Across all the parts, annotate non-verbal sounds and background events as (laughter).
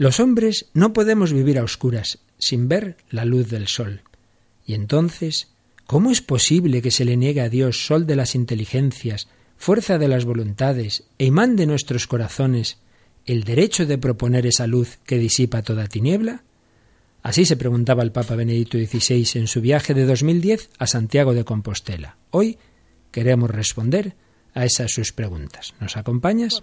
Los hombres no podemos vivir a oscuras sin ver la luz del sol. Y entonces, ¿cómo es posible que se le niegue a Dios, sol de las inteligencias, fuerza de las voluntades e imán de nuestros corazones, el derecho de proponer esa luz que disipa toda tiniebla? Así se preguntaba el Papa Benedicto XVI en su viaje de 2010 a Santiago de Compostela. Hoy queremos responder a esas sus preguntas. ¿Nos acompañas?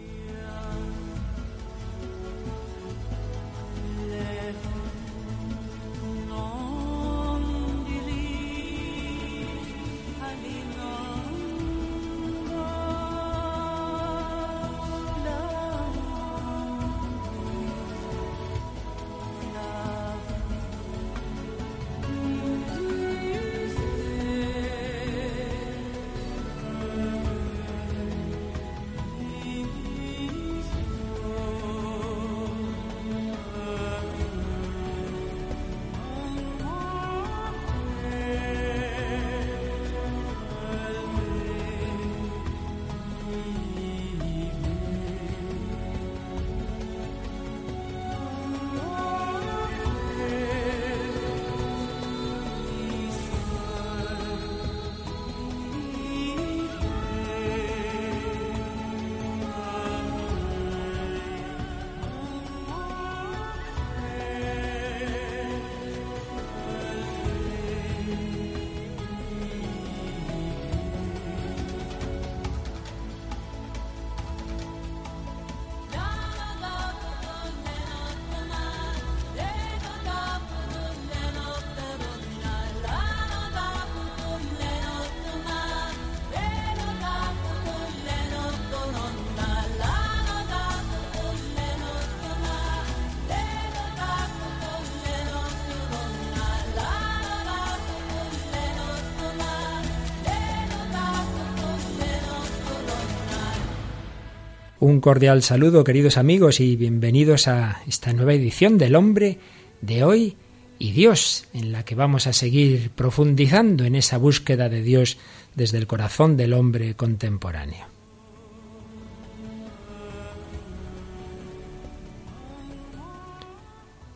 Un cordial saludo, queridos amigos, y bienvenidos a esta nueva edición del Hombre de hoy y Dios, en la que vamos a seguir profundizando en esa búsqueda de Dios desde el corazón del hombre contemporáneo.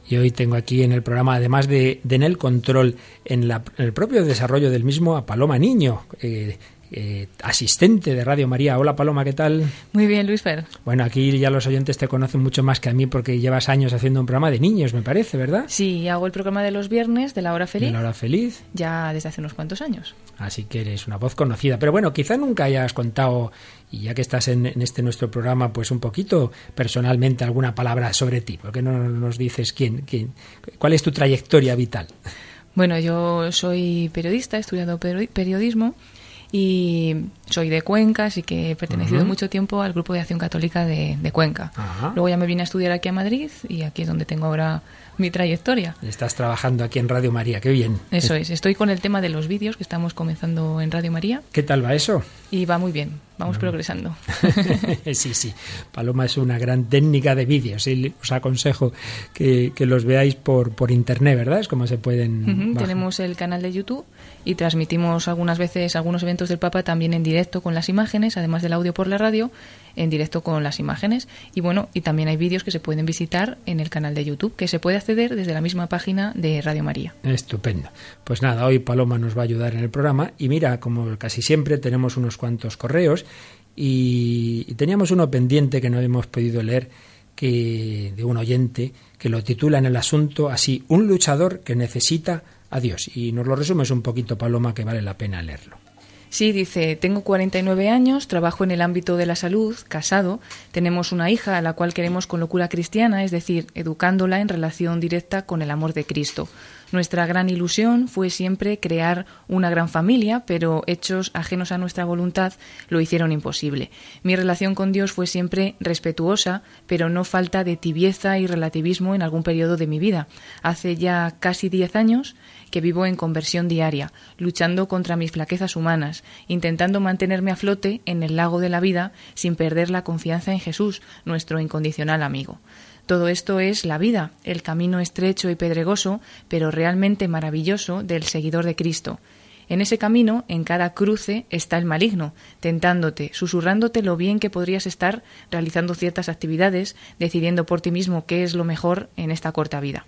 Y hoy tengo aquí en el programa, además de, en el control, en, el propio desarrollo del mismo, a Paloma Niño, eh, eh, asistente de Radio María. Hola Paloma, ¿qué tal? Muy bien, Luis Fer. Bueno, aquí ya los oyentes te conocen mucho más que a mí porque llevas años haciendo un programa de niños, me parece, ¿verdad? Sí, hago el programa de los viernes de la hora feliz. De la hora feliz. Ya desde hace unos cuantos años. Así que eres una voz conocida. Pero bueno, quizá nunca hayas contado, y ya que estás en, este nuestro programa, pues un poquito personalmente alguna palabra sobre ti. ¿Por qué no nos dices quién, quién, cuál es tu trayectoria vital? Bueno, yo soy periodista, he estudiado periodismo y soy de Cuenca, así que he pertenecido mucho tiempo al Grupo de Acción Católica de, Cuenca. Luego ya me vine a estudiar aquí a Madrid y aquí es donde tengo ahora mi trayectoria. Estás trabajando aquí en Radio María, qué bien. Eso es, estoy con el tema de los vídeos que estamos comenzando en Radio María. ¿Qué tal va eso? Y va muy bien, vamos progresando. (laughs) sí, sí, Paloma es una gran técnica de vídeos y os aconsejo que, los veáis por, por internet, ¿verdad? Es como se pueden... Tenemos el canal de YouTube y transmitimos algunas veces algunos eventos del Papa también en directo con las imágenes, además del audio por la radio, en directo con las imágenes. Y bueno, y también hay vídeos que se pueden visitar en el canal de YouTube, que se puede acceder desde la misma página de Radio María. Estupendo. Pues nada, hoy Paloma nos va a ayudar en el programa y mira, como casi siempre tenemos unos cuantos correos y, teníamos uno pendiente que no hemos podido leer que de un oyente que lo titula en el asunto así un luchador que necesita Adiós. Y nos lo resumes un poquito, Paloma, que vale la pena leerlo. Sí, dice, tengo 49 años, trabajo en el ámbito de la salud, casado, tenemos una hija a la cual queremos con locura cristiana, es decir, educándola en relación directa con el amor de Cristo. Nuestra gran ilusión fue siempre crear una gran familia, pero hechos ajenos a nuestra voluntad lo hicieron imposible. Mi relación con Dios fue siempre respetuosa, pero no falta de tibieza y relativismo en algún periodo de mi vida. Hace ya casi diez años que vivo en conversión diaria, luchando contra mis flaquezas humanas, intentando mantenerme a flote en el lago de la vida sin perder la confianza en Jesús, nuestro incondicional amigo. Todo esto es la vida, el camino estrecho y pedregoso, pero realmente maravilloso del seguidor de Cristo. En ese camino, en cada cruce, está el maligno, tentándote, susurrándote lo bien que podrías estar realizando ciertas actividades, decidiendo por ti mismo qué es lo mejor en esta corta vida.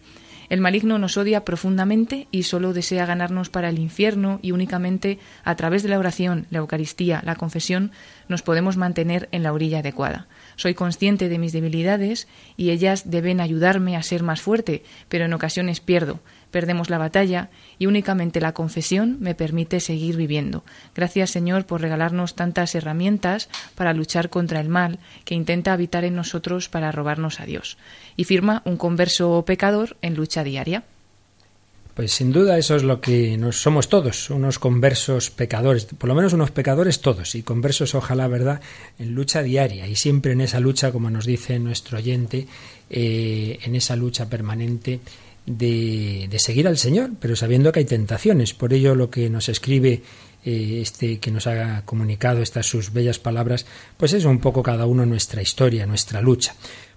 El maligno nos odia profundamente y solo desea ganarnos para el infierno y únicamente a través de la oración, la Eucaristía, la confesión, nos podemos mantener en la orilla adecuada. Soy consciente de mis debilidades y ellas deben ayudarme a ser más fuerte, pero en ocasiones pierdo perdemos la batalla y únicamente la confesión me permite seguir viviendo. Gracias Señor por regalarnos tantas herramientas para luchar contra el mal que intenta habitar en nosotros para robarnos a Dios. Y firma un converso pecador en lucha diaria. Pues sin duda eso es lo que nos somos todos, unos conversos pecadores, por lo menos unos pecadores todos, y conversos ojalá, ¿verdad?, en lucha diaria y siempre en esa lucha, como nos dice nuestro oyente, eh, en esa lucha permanente de, seguir al Señor, pero sabiendo que hay tentaciones. Por ello lo que nos escribe eh, este que nos ha comunicado estas sus bellas palabras, pues es un poco cada uno nuestra historia, nuestra lucha.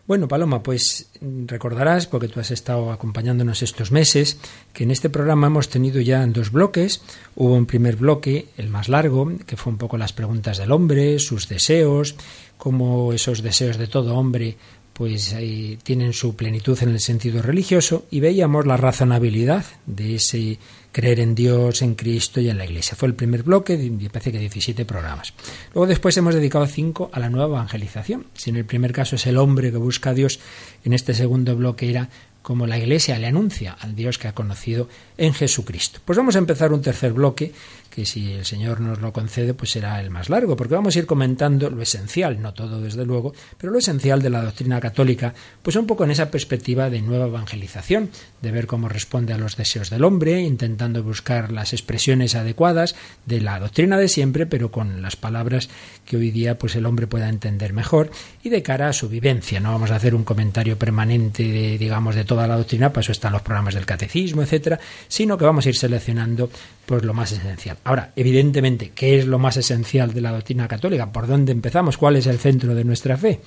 Bueno, Paloma, pues recordarás, porque tú has estado acompañándonos estos meses, que en este programa hemos tenido ya dos bloques. Hubo un primer bloque, el más largo, que fue un poco las preguntas del hombre, sus deseos, cómo esos deseos de todo hombre pues tienen su plenitud en el sentido religioso y veíamos la razonabilidad de ese creer en Dios, en Cristo y en la Iglesia. Fue el primer bloque, parece que 17 programas. Luego después hemos dedicado cinco a la nueva evangelización. Si en el primer caso es el hombre que busca a Dios, en este segundo bloque era como la Iglesia le anuncia al Dios que ha conocido en Jesucristo. Pues vamos a empezar un tercer bloque que si el Señor nos lo concede, pues será el más largo, porque vamos a ir comentando lo esencial, no todo desde luego, pero lo esencial de la doctrina católica, pues un poco en esa perspectiva de nueva evangelización, de ver cómo responde a los deseos del hombre, intentando buscar las expresiones adecuadas de la doctrina de siempre, pero con las palabras que hoy día pues el hombre pueda entender mejor y de cara a su vivencia. No vamos a hacer un comentario permanente de, digamos, de toda la doctrina, para eso están los programas del catecismo, etcétera, sino que vamos a ir seleccionando pues lo más esencial. Ahora, evidentemente, ¿qué es lo más esencial de la doctrina católica? ¿Por dónde empezamos? ¿Cuál es el centro de nuestra fe?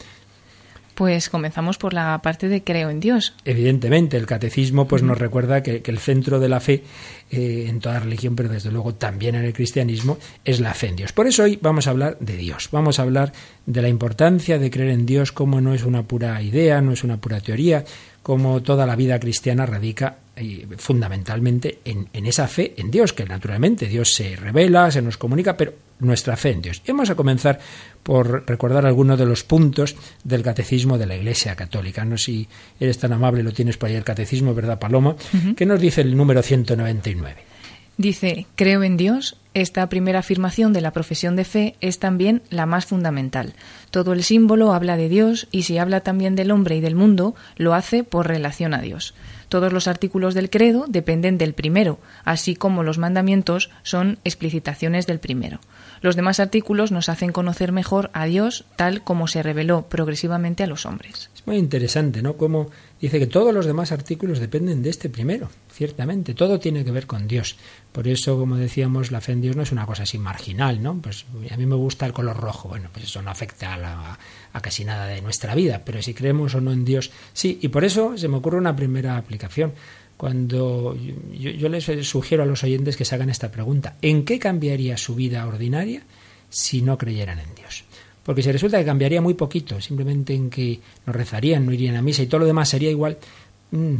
Pues comenzamos por la parte de creo en Dios. Evidentemente, el catecismo pues nos recuerda que, el centro de la fe eh, en toda religión, pero desde luego también en el cristianismo, es la fe en Dios. Por eso hoy vamos a hablar de Dios. Vamos a hablar de la importancia de creer en Dios como no es una pura idea, no es una pura teoría, como toda la vida cristiana radica eh, fundamentalmente en, en, esa fe en Dios, que naturalmente Dios se revela, se nos comunica, pero nuestra fe en Dios. Y vamos a comenzar por recordar algunos de los puntos del catecismo de la Iglesia Católica. No sé si eres tan amable, lo tienes por ahí el catecismo, ¿verdad, Paloma? ¿Qué nos dice el número 199? Dice, creo en Dios. Esta primera afirmación de la profesión de fe es también la más fundamental. Todo el símbolo habla de Dios y si habla también del hombre y del mundo, lo hace por relación a Dios. Todos los artículos del credo dependen del primero, así como los mandamientos son explicitaciones del primero. Los demás artículos nos hacen conocer mejor a Dios tal como se reveló progresivamente a los hombres. Es muy interesante, ¿no? Como dice que todos los demás artículos dependen de este primero, ciertamente, todo tiene que ver con Dios. Por eso, como decíamos, la fe en Dios no es una cosa así marginal, ¿no? Pues a mí me gusta el color rojo, bueno, pues eso no afecta a, a casi nada de nuestra vida, pero si creemos o no en Dios, sí, y por eso se me ocurre una primera aplicación. Cuando yo, les sugiero a los oyentes que se hagan esta pregunta, ¿en qué cambiaría su vida ordinaria si no creyeran en Dios? Porque si resulta que cambiaría muy poquito, simplemente en que no rezarían, no irían a misa y todo lo demás sería igual,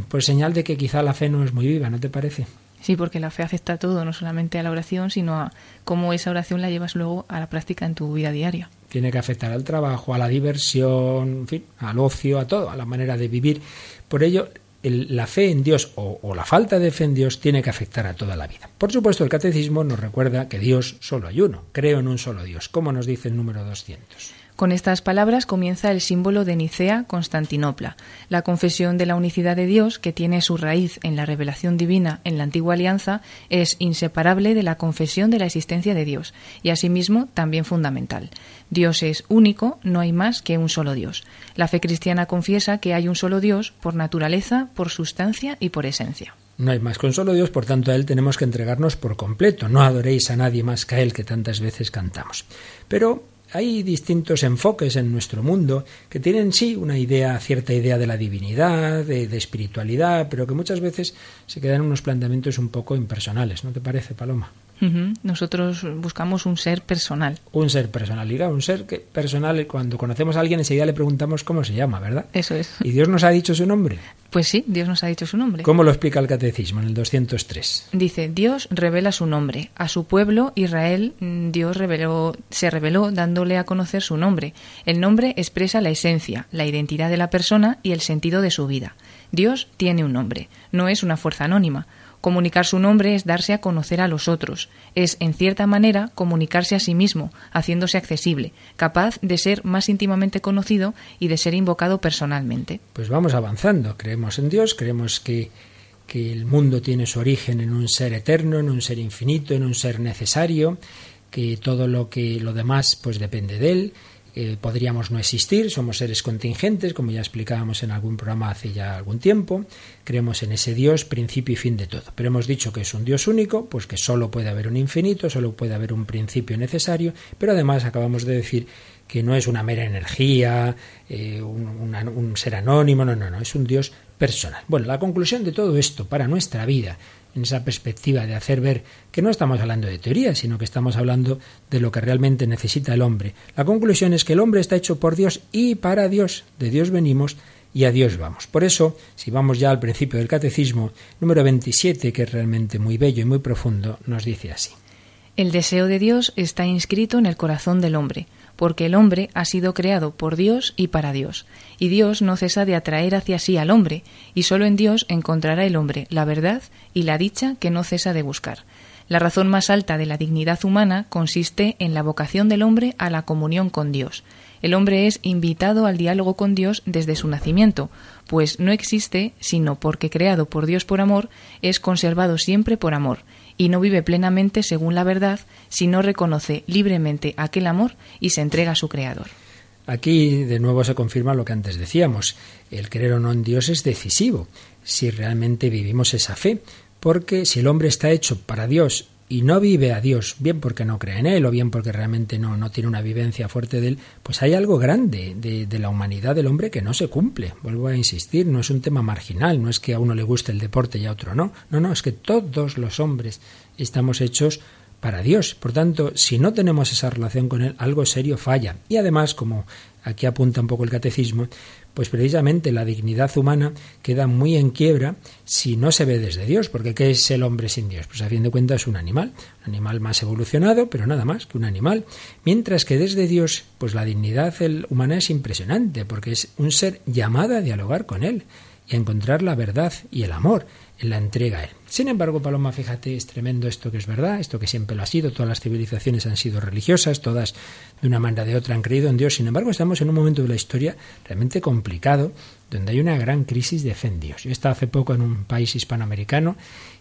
pues señal de que quizá la fe no es muy viva, ¿no te parece? Sí, porque la fe afecta a todo, no solamente a la oración, sino a cómo esa oración la llevas luego a la práctica en tu vida diaria. Tiene que afectar al trabajo, a la diversión, en fin, al ocio, a todo, a la manera de vivir. Por ello, la fe en Dios o, o, la falta de fe en Dios tiene que afectar a toda la vida. Por supuesto, el catecismo nos recuerda que Dios solo hay uno. Creo en un solo Dios, como nos dice el número 200. Con estas palabras comienza el símbolo de Nicea, Constantinopla, la confesión de la unicidad de Dios, que tiene su raíz en la revelación divina en la antigua alianza, es inseparable de la confesión de la existencia de Dios y asimismo también fundamental. Dios es único, no hay más que un solo Dios. La fe cristiana confiesa que hay un solo Dios por naturaleza, por sustancia y por esencia. No hay más que un solo Dios, por tanto a Él tenemos que entregarnos por completo. No adoréis a nadie más que a Él, que tantas veces cantamos. Pero hay distintos enfoques en nuestro mundo que tienen sí una idea, cierta idea de la divinidad, de, espiritualidad, pero que muchas veces se quedan unos planteamientos un poco impersonales. ¿No te parece, Paloma? Nosotros buscamos un ser personal. Un ser personal. Y un ser que, personal, cuando conocemos a alguien enseguida le preguntamos cómo se llama, ¿verdad? Eso es. ¿Y Dios nos ha dicho su nombre? Pues sí, Dios nos ha dicho su nombre. ¿Cómo lo explica el catecismo en el 203? Dice, Dios revela su nombre. A su pueblo, Israel, mm, Dios reveló, se reveló dándole a conocer su nombre. El nombre expresa la esencia, la identidad de la persona y el sentido de su vida. Dios tiene un nombre, no es una fuerza anónima. Comunicar su nombre es darse a conocer a los otros, es, en cierta manera, comunicarse a sí mismo, haciéndose accesible, capaz de ser más íntimamente conocido y de ser invocado personalmente. Pues vamos avanzando, creemos en Dios, creemos que, que el mundo tiene su origen en un ser eterno, en un ser infinito, en un ser necesario, que todo lo que lo demás pues depende de él eh, podríamos no existir, somos seres contingentes, como ya explicábamos en algún programa hace ya algún tiempo, creemos en ese Dios, principio y fin de todo. Pero hemos dicho que es un Dios único, pues que solo puede haber un infinito, solo puede haber un principio necesario, pero además acabamos de decir que no es una mera energía, eh, un, un ser anónimo, no, no, no, es un Dios personal. Bueno, la conclusión de todo esto para nuestra vida en esa perspectiva de hacer ver que no estamos hablando de teoría, sino que estamos hablando de lo que realmente necesita el hombre. La conclusión es que el hombre está hecho por Dios y para Dios. De Dios venimos y a Dios vamos. Por eso, si vamos ya al principio del catecismo, número 27, que es realmente muy bello y muy profundo, nos dice así. El deseo de Dios está inscrito en el corazón del hombre porque el hombre ha sido creado por Dios y para Dios, y Dios no cesa de atraer hacia sí al hombre, y sólo en Dios encontrará el hombre la verdad y la dicha que no cesa de buscar. La razón más alta de la dignidad humana consiste en la vocación del hombre a la comunión con Dios. El hombre es invitado al diálogo con Dios desde su nacimiento, pues no existe sino porque creado por Dios por amor, es conservado siempre por amor, y no vive plenamente según la verdad si no reconoce libremente aquel amor y se entrega a su Creador. Aquí de nuevo se confirma lo que antes decíamos, el creer o no en Dios es decisivo, si realmente vivimos esa fe, porque si el hombre está hecho para Dios y no vive a Dios, bien porque no cree en Él o bien porque realmente no, no tiene una vivencia fuerte de Él, pues hay algo grande de, de, la humanidad del hombre que no se cumple. Vuelvo a insistir, no es un tema marginal, no es que a uno le guste el deporte y a otro no. No, no, es que todos los hombres estamos hechos para Dios. Por tanto, si no tenemos esa relación con Él, algo serio falla. Y además, como aquí apunta un poco el catecismo, pues precisamente la dignidad humana queda muy en quiebra si no se ve desde Dios, porque ¿qué es el hombre sin Dios? Pues a fin de cuentas es un animal, un animal más evolucionado, pero nada más que un animal. Mientras que desde Dios, pues la dignidad humana es impresionante, porque es un ser llamado a dialogar con Él y encontrar la verdad y el amor en la entrega a Él. Sin embargo, Paloma, fíjate, es tremendo esto que es verdad, esto que siempre lo ha sido, todas las civilizaciones han sido religiosas, todas de una manera de otra han creído en Dios, sin embargo estamos en un momento de la historia realmente complicado, donde hay una gran crisis de fe en Dios. Yo estaba hace poco en un país hispanoamericano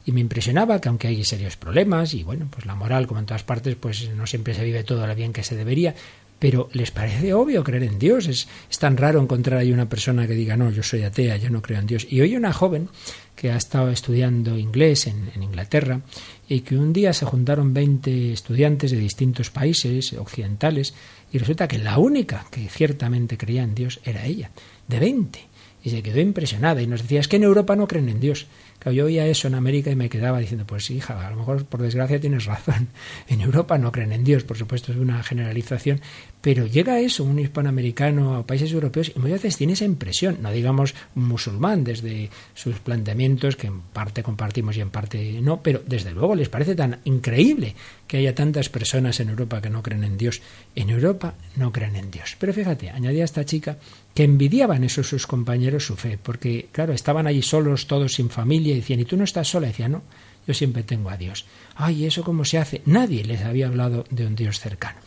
y me impresionaba que aunque hay serios problemas y bueno, pues la moral como en todas partes, pues no siempre se vive todo lo bien que se debería, pero les parece obvio creer en Dios. Es, tan raro encontrar ahí una persona que diga, no, yo soy atea, yo no creo en Dios. Y hoy una joven que ha estado estudiando inglés en, en Inglaterra y que un día se juntaron 20 estudiantes de distintos países occidentales y resulta que la única que ciertamente creía en Dios era ella, de 20. Y se quedó impresionada y nos decía, es que en Europa no creen en Dios yo oía eso en América y me quedaba diciendo, pues hija, a lo mejor por desgracia tienes razón. (laughs) En Europa no creen en Dios, por supuesto es una generalización, pero llega eso, un hispanoamericano a países europeos, y muchas veces tiene esa impresión, no digamos musulmán desde sus planteamientos, que en parte compartimos y en parte no, pero desde luego les parece tan increíble que haya tantas personas en Europa que no creen en Dios. En Europa no creen en Dios. Pero fíjate, añadía esta chica que envidiaban esos sus compañeros su fe, porque claro, estaban allí solos, todos sin familia, y decían, ¿y tú no estás sola? Y no, yo siempre tengo a Dios. Ay, ¿eso cómo se hace? Nadie les había hablado de un Dios cercano.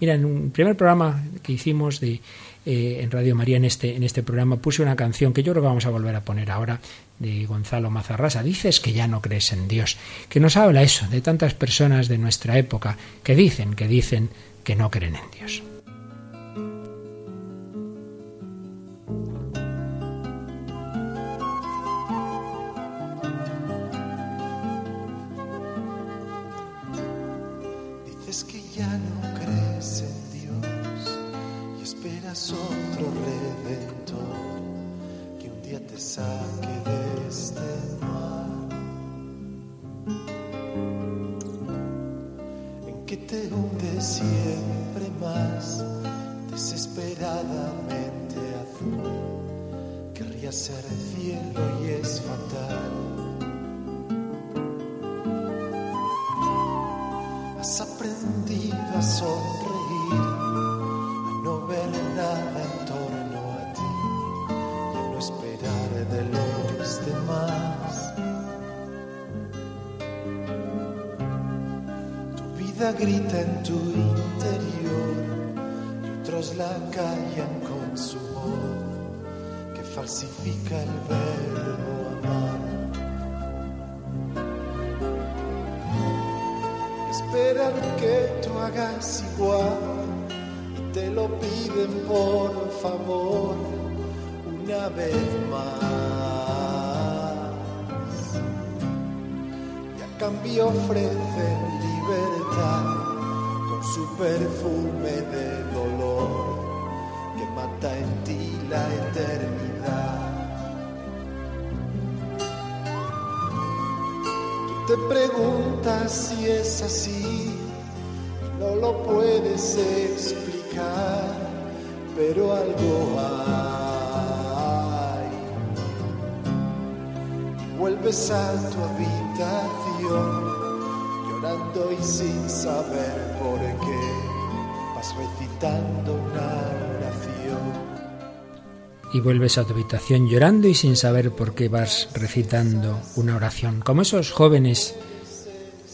Mira, en un primer programa que hicimos de, eh, en Radio María, en este, en este programa, puse una canción que yo creo que vamos a volver a poner ahora, de Gonzalo Mazarrasa. Dices que ya no crees en Dios, que nos habla eso, de tantas personas de nuestra época que dicen, que dicen que no creen en Dios. otro redentor que un día te saque de este mar. En que te hunde siempre más, desesperadamente azul. Querría ser el cielo y es fatal. Has aprendido a sonreír grita en tu interior y otros la callan con su voz que falsifica el verbo amar. Esperan que tú hagas igual y te lo piden por favor una vez más. Y a cambio ofrecen su perfume de dolor que mata en ti la eternidad. Tú te preguntas si es así, no lo puedes explicar, pero algo hay. Vuelves a tu habitación y vuelves a tu habitación llorando y sin saber por qué vas recitando una oración. Como esos jóvenes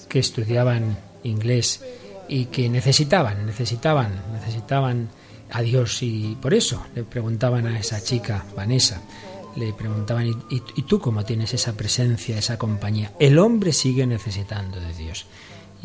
que estudiaban inglés y que necesitaban, necesitaban, necesitaban a Dios y por eso le preguntaban a esa chica, Vanessa, le preguntaban, ¿y, ¿y, tú cómo tienes esa presencia, esa compañía? El hombre sigue necesitando de Dios.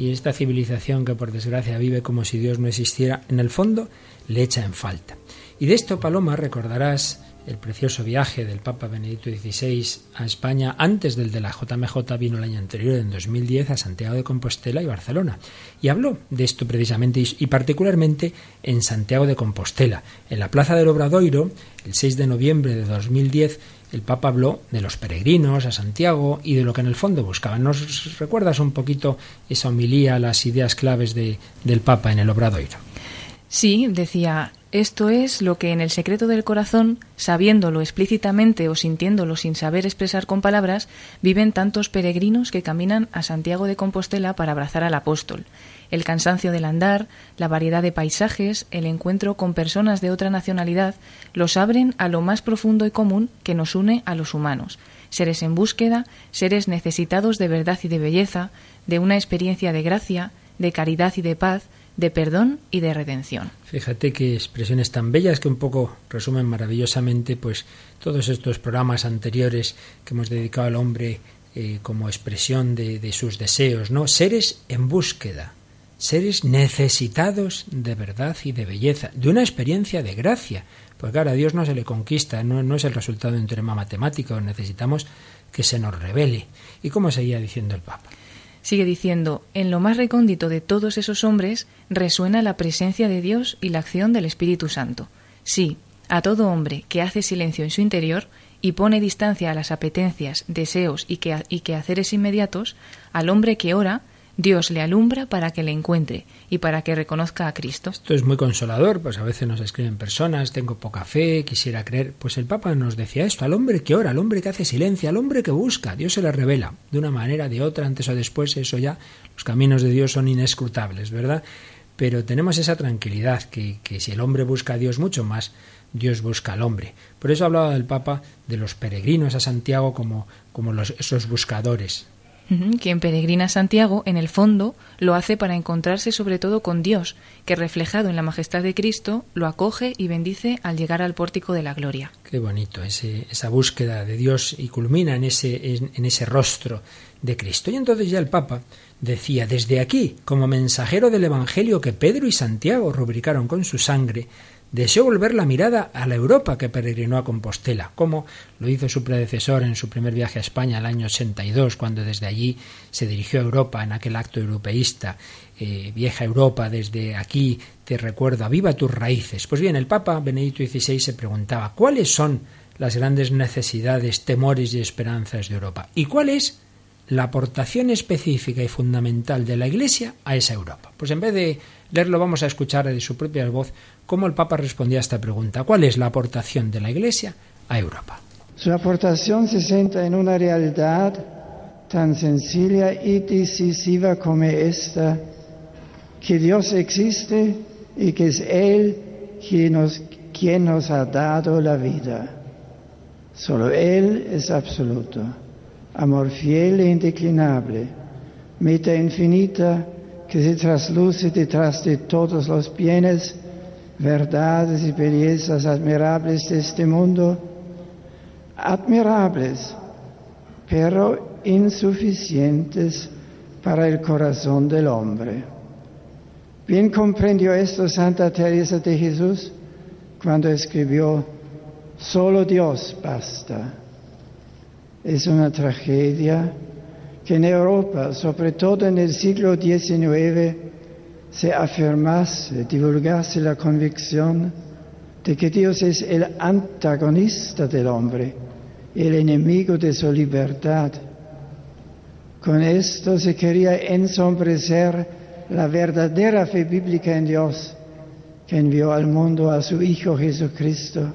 Y esta civilización que por desgracia vive como si Dios no existiera, en el fondo le echa en falta. Y de esto, Paloma, recordarás el precioso viaje del Papa Benedicto XVI a España antes del de la JMJ vino el año anterior, en 2010, a Santiago de Compostela y Barcelona. Y habló de esto precisamente y particularmente en Santiago de Compostela. En la Plaza del Obradoiro, el 6 de noviembre de 2010, el Papa habló de los peregrinos a Santiago y de lo que en el fondo buscaban. ¿Nos recuerdas un poquito esa homilía, las ideas claves de, del Papa en el Obradoiro? Sí, decía, esto es lo que en el secreto del corazón, sabiéndolo explícitamente o sintiéndolo sin saber expresar con palabras, viven tantos peregrinos que caminan a Santiago de Compostela para abrazar al apóstol. El cansancio del andar, la variedad de paisajes, el encuentro con personas de otra nacionalidad, los abren a lo más profundo y común que nos une a los humanos. Seres en búsqueda, seres necesitados de verdad y de belleza, de una experiencia de gracia, de caridad y de paz, de perdón y de redención. Fíjate qué expresiones tan bellas que un poco resumen maravillosamente pues todos estos programas anteriores que hemos dedicado al hombre eh, como expresión de, de, sus deseos, ¿no? Seres en búsqueda, seres necesitados de verdad y de belleza, de una experiencia de gracia. Porque claro, a Dios no se le conquista, no, no es el resultado de un teorema matemático, necesitamos que se nos revele. ¿Y cómo seguía diciendo el Papa? Sigue diciendo, en lo más recóndito de todos esos hombres resuena la presencia de Dios y la acción del Espíritu Santo. Sí, a todo hombre que hace silencio en su interior y pone distancia a las apetencias, deseos y, que, y quehaceres inmediatos, al hombre que ora, Dios le alumbra para que le encuentre y para que reconozca a Cristo. Esto es muy consolador, pues a veces nos escriben personas, tengo poca fe, quisiera creer. Pues el Papa nos decía esto, al hombre que ora, al hombre que hace silencio, al hombre que busca, Dios se le revela, de una manera, de otra, antes o después, eso ya, los caminos de Dios son inescrutables, ¿verdad? Pero tenemos esa tranquilidad que, que si el hombre busca a Dios mucho más, Dios busca al hombre. Por eso hablaba del Papa de los peregrinos a Santiago como, como los, esos buscadores, Quien peregrina a Santiago, en el fondo, lo hace para encontrarse sobre todo con Dios, que reflejado en la majestad de Cristo, lo acoge y bendice al llegar al pórtico de la gloria. Qué bonito esa búsqueda de Dios y culmina en ese, en ese rostro de Cristo. Y entonces ya el Papa decía, desde aquí, como mensajero del Evangelio que Pedro y Santiago rubricaron con su sangre, deseó volver la mirada a la Europa que peregrinó a Compostela, como lo hizo su predecesor en su primer viaje a España el año 82, cuando desde allí se dirigió a Europa en aquel acto europeísta. Eh, vieja Europa, desde aquí te recuerdo, viva tus raíces. Pues bien, el Papa Benedicto XVI se preguntaba cuáles son las grandes necesidades, temores y esperanzas de Europa y cuál es la aportación específica y fundamental de la Iglesia a esa Europa. Pues en vez de leerlo vamos a escuchar de su propia voz cómo el Papa respondía a esta pregunta. ¿Cuál es la aportación de la Iglesia a Europa? Su aportación se centra en una realidad tan sencilla y decisiva como esta, que Dios existe y que es Él quien nos, ha dado la vida. Solo Él es absoluto amor fiel e indeclinable, meta infinita que se trasluce detrás de todos los bienes, verdades y bellezas admirables de este mundo, admirables, pero insuficientes para el corazón del hombre. Bien comprendió esto Santa Teresa de Jesús cuando escribió, solo Dios basta. Es una tragedia que en Europa, sobre todo en el siglo XIX, se afirmase, divulgase la convicción de que Dios es el antagonista del hombre, el enemigo de su libertad. Con esto se quería ensombrecer la verdadera fe bíblica en Dios, que envió al mundo a su Hijo Jesucristo,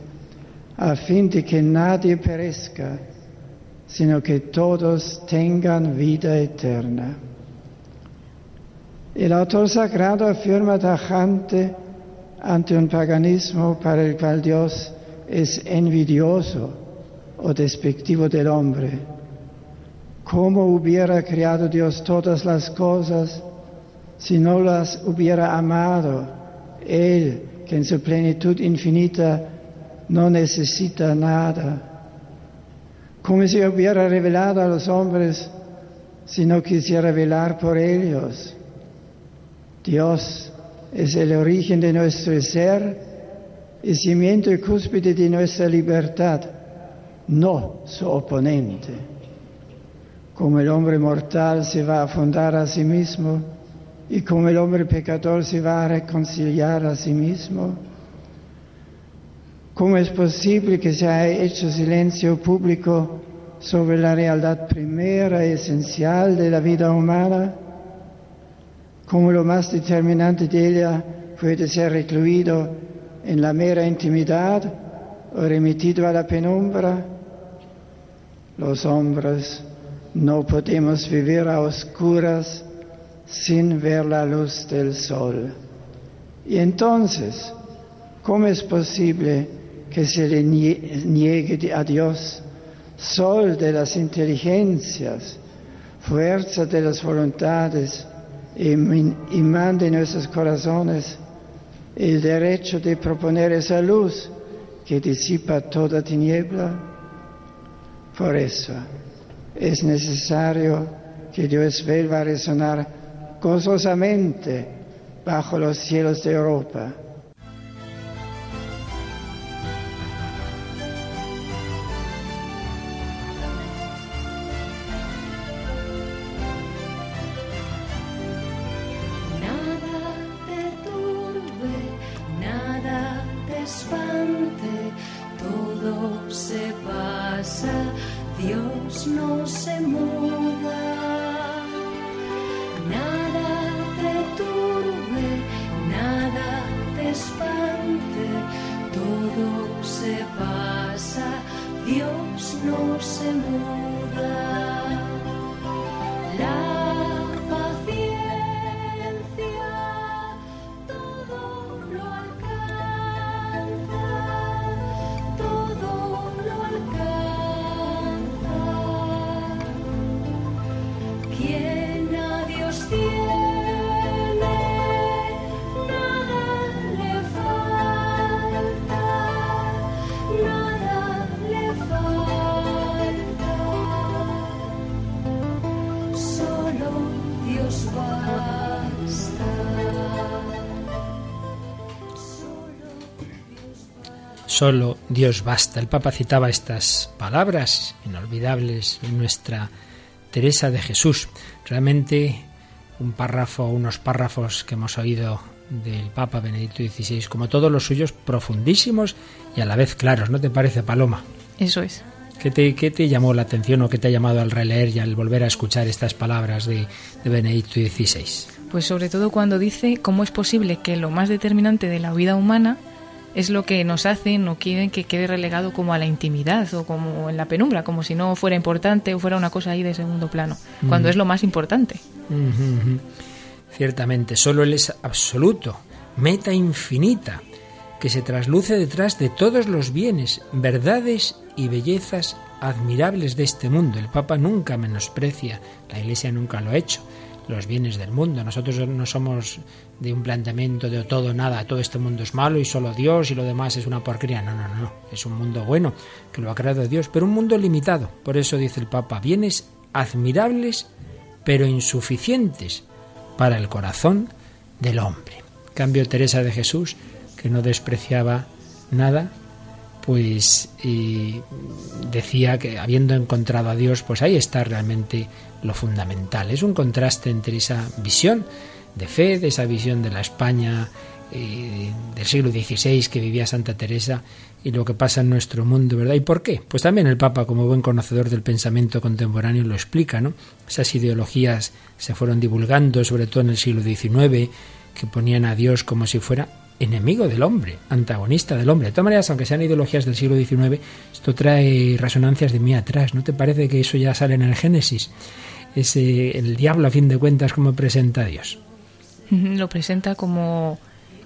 a fin de que nadie perezca, sino que todos tengan vida eterna. El autor sagrado afirma tajante ante un paganismo para el cual Dios es envidioso o despectivo del hombre. ¿Cómo hubiera creado Dios todas las cosas si no las hubiera amado? Él, que en su plenitud infinita no necesita nada como si hubiera revelado a los hombres si no quisiera velar por ellos. Dios es el origen de nuestro ser, el cimiento y cúspide de nuestra libertad, no su oponente. Como el hombre mortal se va a fundar a sí mismo y como el hombre pecador se va a reconciliar a sí mismo, ¿Cómo es posible que se haya hecho silencio público sobre la realidad primera y esencial de la vida humana? ¿Cómo lo más determinante de ella puede ser recluido en la mera intimidad o remitido a la penumbra? Los hombres no podemos vivir a oscuras sin ver la luz del sol. Y entonces, ¿cómo es posible que se le niegue a Dios, sol de las inteligencias, fuerza de las voluntades, imán de nuestros corazones, el derecho de proponer esa luz que disipa toda tiniebla. Por eso es necesario que Dios vuelva a resonar gozosamente bajo los cielos de Europa Solo Dios basta. El Papa citaba estas palabras inolvidables en nuestra Teresa de Jesús. Realmente un párrafo, unos párrafos que hemos oído del Papa Benedicto XVI, como todos los suyos, profundísimos y a la vez claros, ¿no te parece, Paloma? Eso es. ¿Qué te, qué te llamó la atención o qué te ha llamado al releer y al volver a escuchar estas palabras de, de Benedicto XVI? Pues sobre todo cuando dice cómo es posible que lo más determinante de la vida humana es lo que nos hace, no quieren que quede relegado como a la intimidad o como en la penumbra, como si no fuera importante o fuera una cosa ahí de segundo plano, cuando es lo más importante. Ciertamente, solo Él es absoluto, meta infinita, que se trasluce detrás de todos los bienes, verdades y bellezas admirables de este mundo. El Papa nunca menosprecia, la Iglesia nunca lo ha hecho, los bienes del mundo. Nosotros no somos de un planteamiento de todo nada, todo este mundo es malo y solo Dios y lo demás es una porquería. No, no, no, es un mundo bueno que lo ha creado Dios, pero un mundo limitado. Por eso dice el Papa, bienes admirables pero insuficientes para el corazón del hombre. Cambio Teresa de Jesús, que no despreciaba nada, pues decía que habiendo encontrado a Dios, pues ahí está realmente lo fundamental. Es un contraste entre esa visión de fe, de esa visión de la España eh, del siglo XVI que vivía Santa Teresa y lo que pasa en nuestro mundo, ¿verdad? ¿Y por qué? Pues también el Papa, como buen conocedor del pensamiento contemporáneo, lo explica, ¿no? Esas ideologías se fueron divulgando, sobre todo en el siglo XIX, que ponían a Dios como si fuera enemigo del hombre, antagonista del hombre. De todas maneras, aunque sean ideologías del siglo XIX, esto trae resonancias de mí atrás. ¿No te parece que eso ya sale en el Génesis? Ese, el diablo, a fin de cuentas, cómo presenta a Dios. Lo presenta como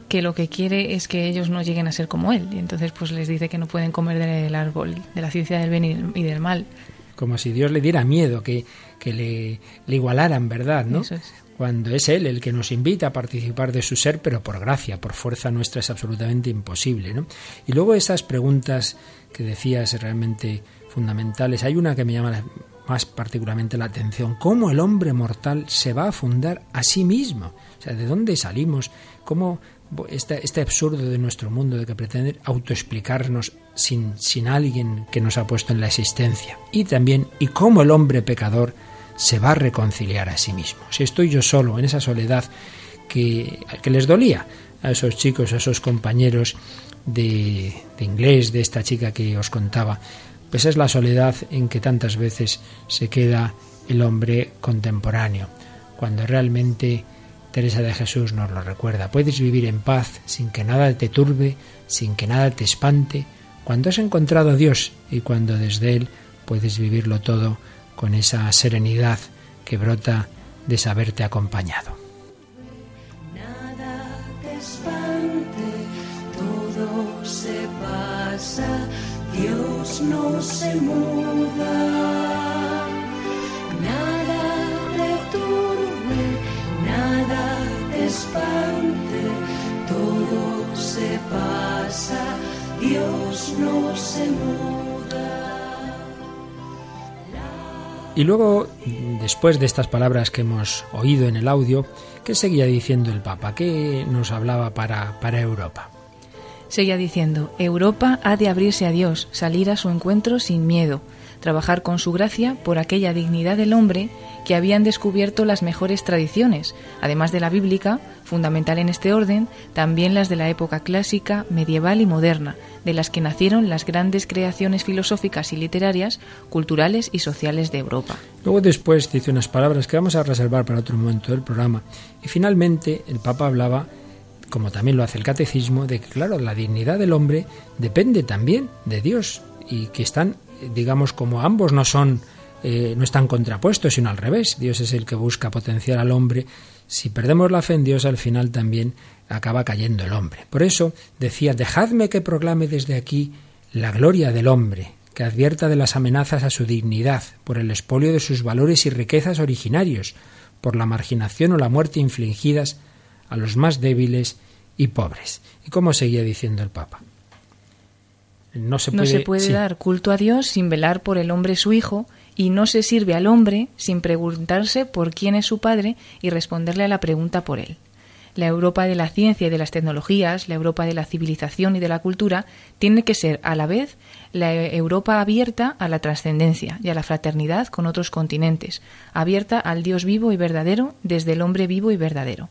que lo que quiere es que ellos no lleguen a ser como él. Y entonces pues les dice que no pueden comer del árbol de la ciencia del bien y del mal. Como si Dios le diera miedo que, que le, le, igualaran, ¿verdad? ¿no? Eso es. Cuando es Él el que nos invita a participar de su ser, pero por gracia, por fuerza nuestra es absolutamente imposible. ¿no? Y luego esas preguntas que decías realmente fundamentales. Hay una que me llama más particularmente la atención. ¿Cómo el hombre mortal se va a fundar a sí mismo? ¿De dónde salimos? ¿Cómo este, este absurdo de nuestro mundo de que pretende autoexplicarnos sin, sin alguien que nos ha puesto en la existencia? Y también, ¿y cómo el hombre pecador se va a reconciliar a sí mismo? Si estoy yo solo en esa soledad que, que les dolía a esos chicos, a esos compañeros de, de inglés, de esta chica que os contaba, pues es la soledad en que tantas veces se queda el hombre contemporáneo, cuando realmente Teresa de Jesús nos lo recuerda. Puedes vivir en paz sin que nada te turbe, sin que nada te espante, cuando has encontrado a Dios y cuando desde Él puedes vivirlo todo con esa serenidad que brota de saberte acompañado. Nada te espante, todo se pasa, Dios no se muda. Espante, todo se pasa, Dios no se muda. Y luego, después de estas palabras que hemos oído en el audio, ¿qué seguía diciendo el Papa? ¿Qué nos hablaba para, para Europa? Seguía diciendo, Europa ha de abrirse a Dios, salir a su encuentro sin miedo, trabajar con su gracia por aquella dignidad del hombre que habían descubierto las mejores tradiciones, además de la bíblica, fundamental en este orden, también las de la época clásica, medieval y moderna, de las que nacieron las grandes creaciones filosóficas y literarias, culturales y sociales de Europa. Luego después dice unas palabras que vamos a reservar para otro momento del programa. Y finalmente el Papa hablaba como también lo hace el catecismo, de que, claro, la dignidad del hombre depende también de Dios y que están, digamos, como ambos no son, eh, no están contrapuestos, sino al revés. Dios es el que busca potenciar al hombre. Si perdemos la fe en Dios, al final también acaba cayendo el hombre. Por eso decía, dejadme que proclame desde aquí la gloria del hombre, que advierta de las amenazas a su dignidad, por el expolio de sus valores y riquezas originarios, por la marginación o la muerte infligidas a los más débiles y pobres. ¿Y cómo seguía diciendo el Papa? No se puede, no se puede sí. dar culto a Dios sin velar por el hombre su hijo, y no se sirve al hombre sin preguntarse por quién es su padre y responderle a la pregunta por él. La Europa de la ciencia y de las tecnologías, la Europa de la civilización y de la cultura, tiene que ser a la vez la Europa abierta a la trascendencia y a la fraternidad con otros continentes, abierta al Dios vivo y verdadero desde el hombre vivo y verdadero.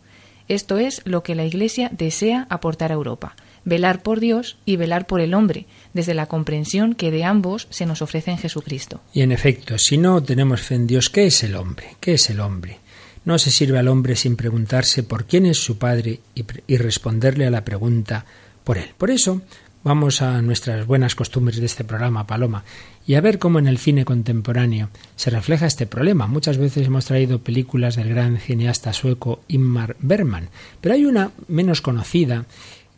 Esto es lo que la Iglesia desea aportar a Europa, velar por Dios y velar por el hombre, desde la comprensión que de ambos se nos ofrece en Jesucristo. Y en efecto, si no tenemos fe en Dios, ¿qué es el hombre? ¿Qué es el hombre? No se sirve al hombre sin preguntarse por quién es su padre y, responderle a la pregunta por él. Por eso, Vamos a nuestras buenas costumbres de este programa, Paloma, y a ver cómo en el cine contemporáneo se refleja este problema. Muchas veces hemos traído películas del gran cineasta sueco Ingmar Bergman, pero hay una menos conocida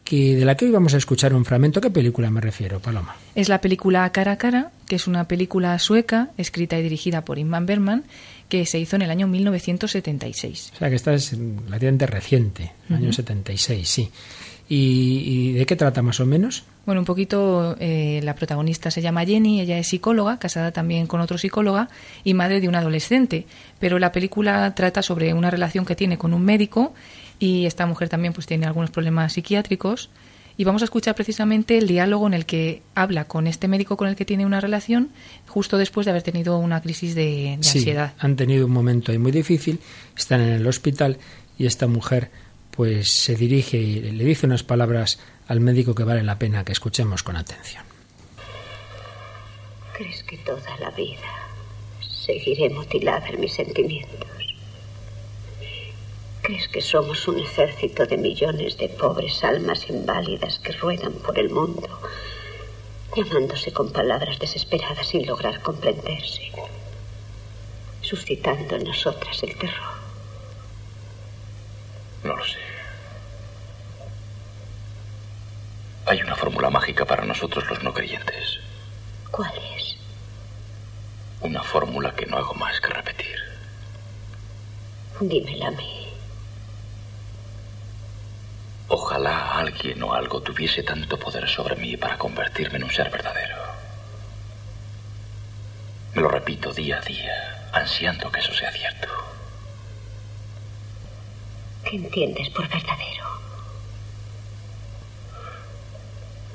que de la que hoy vamos a escuchar un fragmento. ¿Qué película me refiero, Paloma? Es la película Cara a Cara, que es una película sueca escrita y dirigida por Ingmar Bergman, que se hizo en el año 1976. O sea que esta es relativamente reciente, el año 76, sí. ¿Y, ¿Y, de qué trata más o menos? Bueno, un poquito eh, la protagonista se llama Jenny, ella es psicóloga, casada también con otro psicóloga y madre de un adolescente, pero la película trata sobre una relación que tiene con un médico y esta mujer también pues tiene algunos problemas psiquiátricos y vamos a escuchar precisamente el diálogo en el que habla con este médico con el que tiene una relación justo después de haber tenido una crisis de, de sí, ansiedad. Han tenido un momento ahí muy difícil, están en el hospital y esta mujer pues se dirige y le dice unas palabras al médico que vale la pena que escuchemos con atención. ¿Crees que toda la vida seguiré mutilada en mis sentimientos? ¿Crees que somos un ejército de millones de pobres almas inválidas que ruedan por el mundo, llamándose con palabras desesperadas sin lograr comprenderse, suscitando en nosotras el terror? No lo sé. Hay una fórmula mágica para nosotros los no creyentes. ¿Cuál es? Una fórmula que no hago más que repetir. Dímela a mí. Ojalá alguien o algo tuviese tanto poder sobre mí para convertirme en un ser verdadero. Me lo repito día a día, ansiando que eso sea cierto. ¿Qué entiendes por verdadero?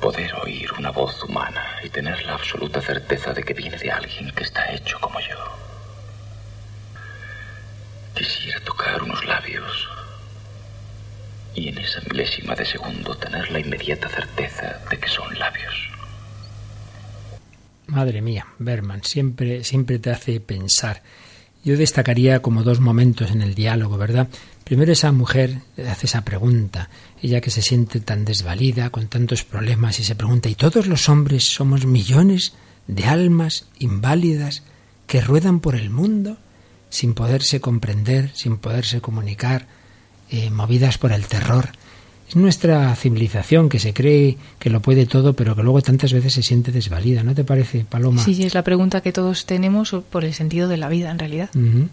Poder oír una voz humana y tener la absoluta certeza de que viene de alguien que está hecho como yo. Quisiera tocar unos labios y en esa milésima de segundo tener la inmediata certeza de que son labios. Madre mía, Berman, siempre, siempre te hace pensar. Yo destacaría como dos momentos en el diálogo, ¿verdad? Primero esa mujer hace esa pregunta, ella que se siente tan desvalida, con tantos problemas, y se pregunta, ¿y todos los hombres somos millones de almas inválidas que ruedan por el mundo sin poderse comprender, sin poderse comunicar, eh, movidas por el terror? Es nuestra civilización que se cree que lo puede todo, pero que luego tantas veces se siente desvalida, ¿no te parece, Paloma? Sí, es la pregunta que todos tenemos por el sentido de la vida, en realidad. Uh -huh.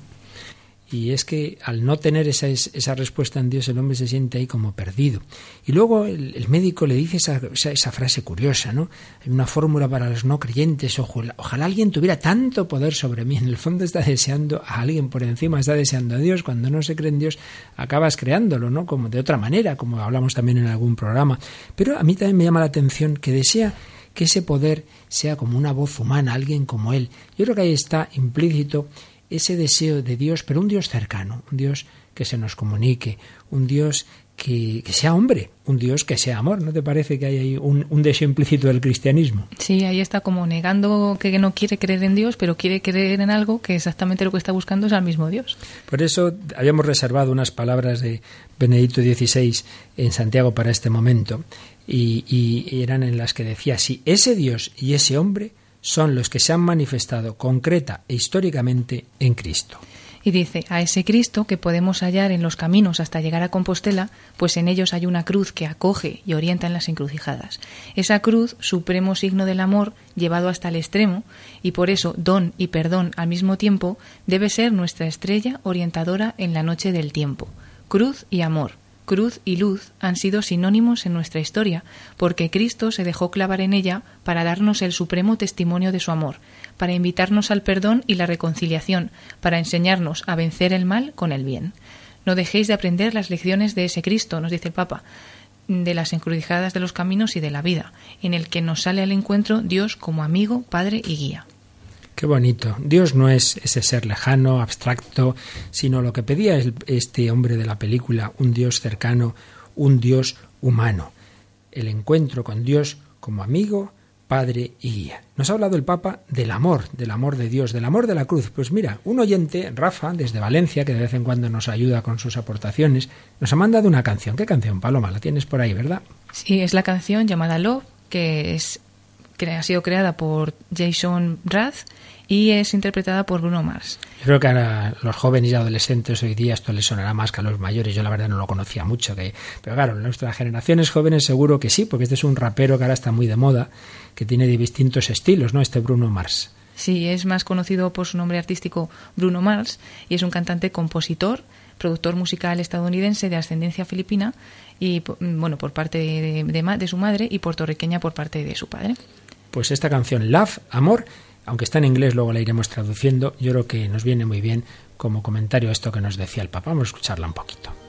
Y es que al no tener esa, esa, respuesta en Dios, el hombre se siente ahí como perdido. Y luego el, médico le dice esa, esa, esa, frase curiosa, ¿no? Hay una fórmula para los no creyentes, ojalá, ojalá, alguien tuviera tanto poder sobre mí. En el fondo está deseando a alguien por encima, está deseando a Dios. Cuando no se cree en Dios, acabas creándolo, ¿no? Como de otra manera, como hablamos también en algún programa. Pero a mí también me llama la atención que desea que ese poder sea como una voz humana, alguien como él. Yo creo que ahí está implícito ese deseo de Dios, pero un Dios cercano, un Dios que se nos comunique, un Dios que, que, sea hombre, un Dios que sea amor. ¿No te parece que hay ahí un, un, deseo implícito del cristianismo? Sí, ahí está como negando que no quiere creer en Dios, pero quiere creer en algo que exactamente lo que está buscando es al mismo Dios. Por eso habíamos reservado unas palabras de Benedicto XVI en Santiago para este momento, y, y eran en las que decía, si ese Dios y ese hombre son los que se han manifestado concreta e históricamente en Cristo. Y dice, a ese Cristo que podemos hallar en los caminos hasta llegar a Compostela, pues en ellos hay una cruz que acoge y orienta en las encrucijadas. Esa cruz, supremo signo del amor, llevado hasta el extremo, y por eso don y perdón al mismo tiempo, debe ser nuestra estrella orientadora en la noche del tiempo. Cruz y amor, cruz y luz han sido sinónimos en nuestra historia, porque Cristo se dejó clavar en ella para darnos el supremo testimonio de su amor, para invitarnos al perdón y la reconciliación, para enseñarnos a vencer el mal con el bien. No dejéis de aprender las lecciones de ese Cristo, nos dice el Papa, de las encrucijadas de los caminos y de la vida, en el que nos sale al encuentro Dios como amigo, Padre y guía. Qué bonito. Dios no es ese ser lejano, abstracto, sino lo que pedía este hombre de la película, un Dios cercano, un Dios humano. El encuentro con Dios como amigo, Padre y guía. Nos ha hablado el Papa del amor, del amor de Dios, del amor de la cruz. Pues mira, un oyente, Rafa, desde Valencia, que de vez en cuando nos ayuda con sus aportaciones, nos ha mandado una canción. ¿Qué canción, Paloma? La tienes por ahí, ¿verdad? Sí, es la canción llamada Love, que es que ha sido creada por Jason Rath y es interpretada por Bruno Mars. Yo creo que a los jóvenes y adolescentes hoy día esto les sonará más que a los mayores. Yo la verdad no lo conocía mucho. Que, pero claro, nuestras generaciones jóvenes seguro que sí, porque este es un rapero que ahora está muy de moda, que tiene distintos estilos, ¿no? Este Bruno Mars. Sí, es más conocido por su nombre artístico Bruno Mars y es un cantante, compositor, productor musical estadounidense de ascendencia filipina y bueno por parte de, de, de su madre y puertorriqueña por parte de su padre. Pues esta canción Love, Amor, aunque está en inglés, luego la iremos traduciendo, yo creo que nos viene muy bien como comentario a esto que nos decía el Papa. Vamos a escucharla un poquito.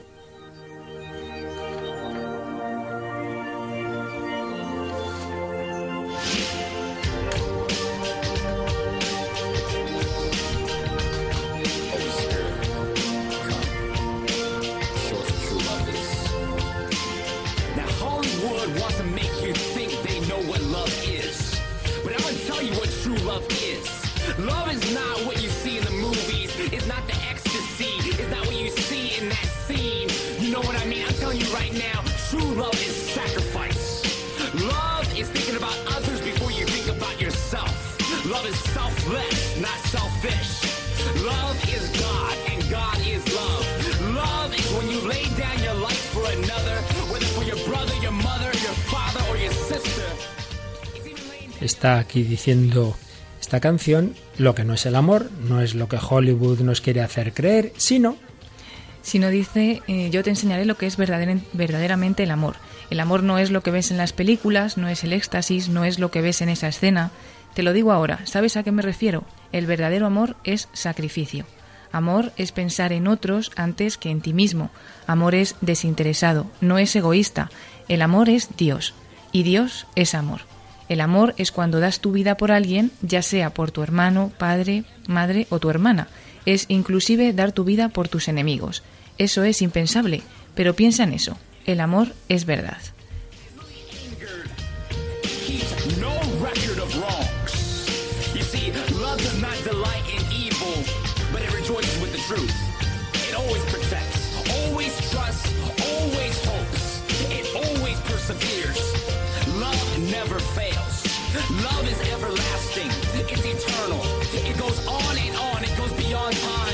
Está aquí diciendo esta canción lo que no es el amor, no es lo que Hollywood nos quiere hacer creer, sino sino dice, eh, yo te enseñaré lo que es verdaderamente el amor. El amor no es lo que ves en las películas, no es el éxtasis, no es lo que ves en esa escena. Te lo digo ahora, ¿sabes a qué me refiero? El verdadero amor es sacrificio. Amor es pensar en otros antes que en ti mismo. Amor es desinteresado, no es egoísta. El amor es Dios. Y Dios es amor. El amor es cuando das tu vida por alguien, ya sea por tu hermano, padre, madre o tu hermana. Es inclusive dar tu vida por tus enemigos. Eso es impensable, pero piensa en eso. El amor es verdad. Love is everlasting. It's eternal. It goes on and on. It goes beyond time.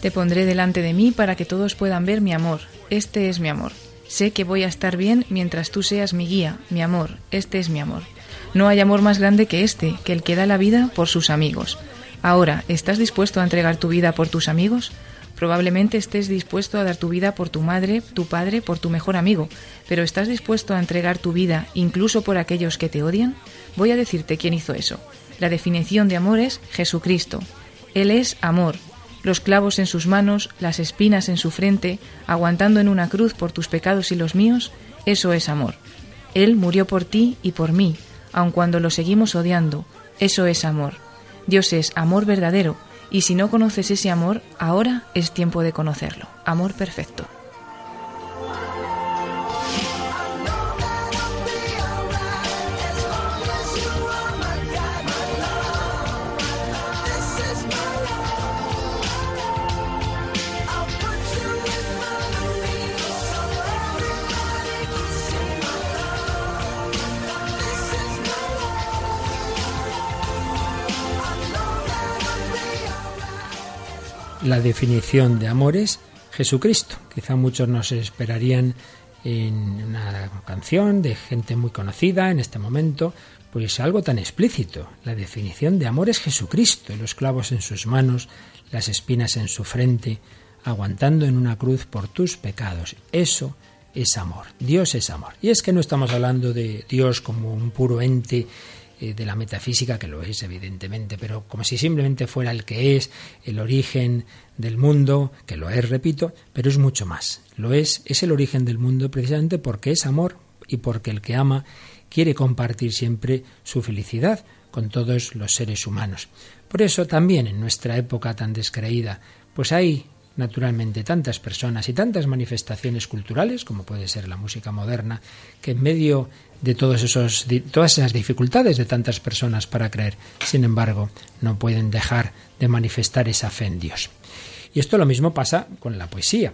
Te pondré delante de mí para que todos puedan ver mi amor. Este es mi amor. Sé que voy a estar bien mientras tú seas mi guía, mi amor. Este es mi amor. No hay amor más grande que este, que el que da la vida por sus amigos. Ahora, ¿estás dispuesto a entregar tu vida por tus amigos? Probablemente estés dispuesto a dar tu vida por tu madre, tu padre, por tu mejor amigo, pero ¿estás dispuesto a entregar tu vida incluso por aquellos que te odian? Voy a decirte quién hizo eso. La definición de amor es Jesucristo. Él es amor, los clavos en sus manos, las espinas en su frente, aguantando en una cruz por tus pecados y los míos, eso es amor. Él murió por ti y por mí, aun cuando lo seguimos odiando, eso es amor. Dios es amor verdadero, y si no conoces ese amor, ahora es tiempo de conocerlo. Amor perfecto. La definición de amor es Jesucristo. Quizá muchos nos esperarían en una canción de gente muy conocida en este momento, pues algo tan explícito. La definición de amor es Jesucristo, los clavos en sus manos, las espinas en su frente, aguantando en una cruz por tus pecados. Eso es amor. Dios es amor. Y es que no estamos hablando de Dios como un puro ente eh, de la metafísica, que lo es evidentemente, pero como si simplemente fuera el que es, el origen del mundo, que lo es, repito, pero es mucho más. Lo es, es el origen del mundo precisamente porque es amor y porque el que ama quiere compartir siempre su felicidad con todos los seres humanos. Por eso también en nuestra época tan descreída, pues hay naturalmente tantas personas y tantas manifestaciones culturales, como puede ser la música moderna, que en medio de todos esos, todas esas dificultades de tantas personas para creer, sin embargo, no pueden dejar de manifestar esa fe en Dios. Y esto lo mismo pasa con la poesía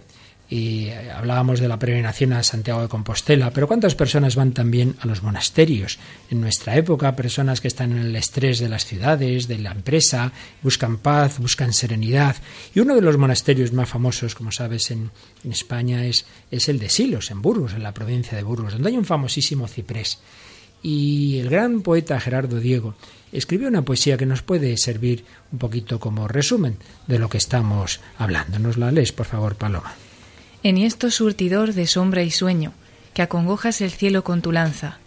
y hablábamos de la peregrinación a Santiago de Compostela, pero ¿cuántas personas van también a los monasterios? En nuestra época, personas que están en el estrés de las ciudades, de la empresa, buscan paz, buscan serenidad. Y uno de los monasterios más famosos, como sabes, en, en España es, es el de Silos, en Burgos, en la provincia de Burgos, donde hay un famosísimo ciprés. Y el gran poeta Gerardo Diego escribió una poesía que nos puede servir un poquito como resumen de lo que estamos hablando. ¿Nos la lees, por favor, Paloma? Enhiesto surtidor de sombra y sueño, que acongojas el cielo con tu lanza,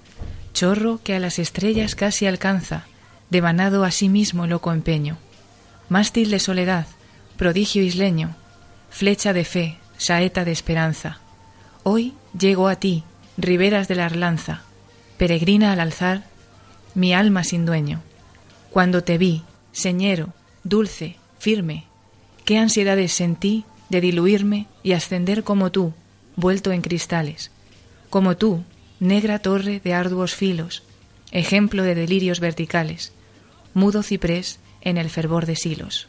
chorro que a las estrellas casi alcanza, devanado a sí mismo loco empeño, mástil de soledad, prodigio isleño, flecha de fe, saeta de esperanza. Hoy llego a ti, riberas de la Arlanza, peregrina al alzar, mi alma sin dueño. Cuando te vi, señero, dulce, firme, qué ansiedades sentí de diluirme y ascender como tú, vuelto en cristales, como tú, negra torre de arduos filos, ejemplo de delirios verticales, mudo ciprés en el fervor de silos.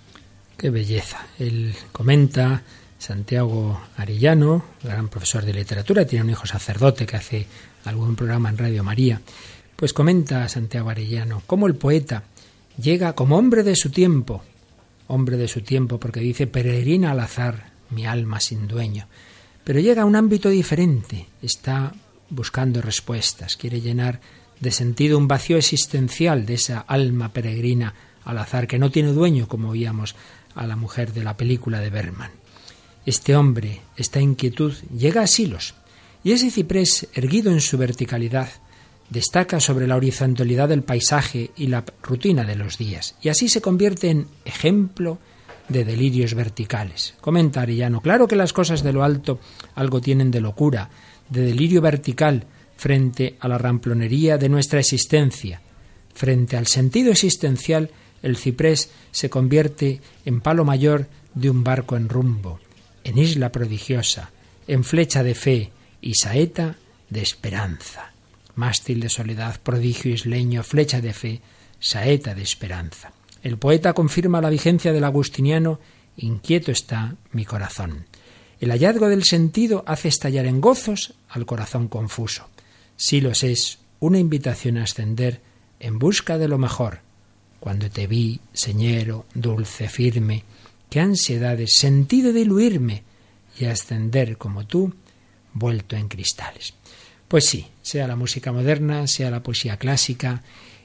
Qué belleza. Él comenta, Santiago Arellano, gran profesor de literatura, tiene un hijo sacerdote que hace algún programa en Radio María, pues comenta Santiago Arellano cómo el poeta llega como hombre de su tiempo, hombre de su tiempo porque dice peregrina al azar, mi alma sin dueño. Pero llega a un ámbito diferente, está buscando respuestas, quiere llenar de sentido un vacío existencial de esa alma peregrina al azar que no tiene dueño, como oíamos a la mujer de la película de Berman. Este hombre, esta inquietud, llega a Silos, y ese ciprés, erguido en su verticalidad, destaca sobre la horizontalidad del paisaje y la rutina de los días, y así se convierte en ejemplo de delirios verticales. Comenta Arellano, claro que las cosas de lo alto algo tienen de locura, de delirio vertical frente a la ramplonería de nuestra existencia. Frente al sentido existencial, el ciprés se convierte en palo mayor de un barco en rumbo, en isla prodigiosa, en flecha de fe y saeta de esperanza. Mástil de soledad, prodigio isleño, flecha de fe, saeta de esperanza. El poeta confirma la vigencia del agustiniano Inquieto está mi corazón. El hallazgo del sentido hace estallar en gozos al corazón confuso. Silos es una invitación a ascender en busca de lo mejor. Cuando te vi, señero, dulce, firme, qué ansiedades sentí de diluirme y ascender como tú, vuelto en cristales. Pues sí, sea la música moderna, sea la poesía clásica,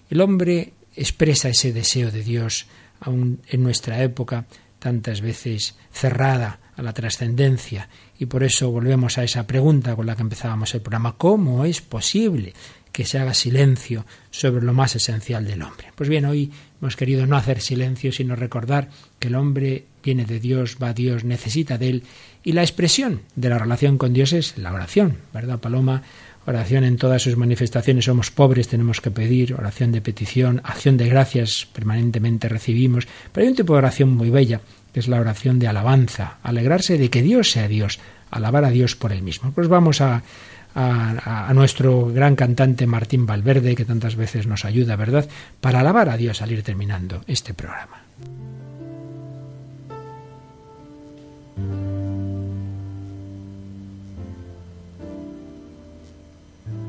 el hombre expresa ese deseo de Dios, aún en nuestra época tantas veces cerrada a la trascendencia. Y por eso volvemos a esa pregunta con la que empezábamos el programa, ¿cómo es posible que se haga silencio sobre lo más esencial del hombre? Pues bien, hoy hemos querido no hacer silencio, sino recordar que el hombre viene de Dios, va a Dios, necesita de Él, y la expresión de la relación con Dios es la oración, ¿verdad, Paloma? Oración en todas sus manifestaciones. Somos pobres, tenemos que pedir, oración de petición, acción de gracias, permanentemente recibimos. Pero hay un tipo de oración muy bella, que es la oración de alabanza, alegrarse de que Dios sea Dios, alabar a Dios por él mismo. Pues vamos a, nuestro gran cantante Martín Valverde, que tantas veces nos ayuda, ¿verdad?, para alabar a Dios al ir terminando este programa.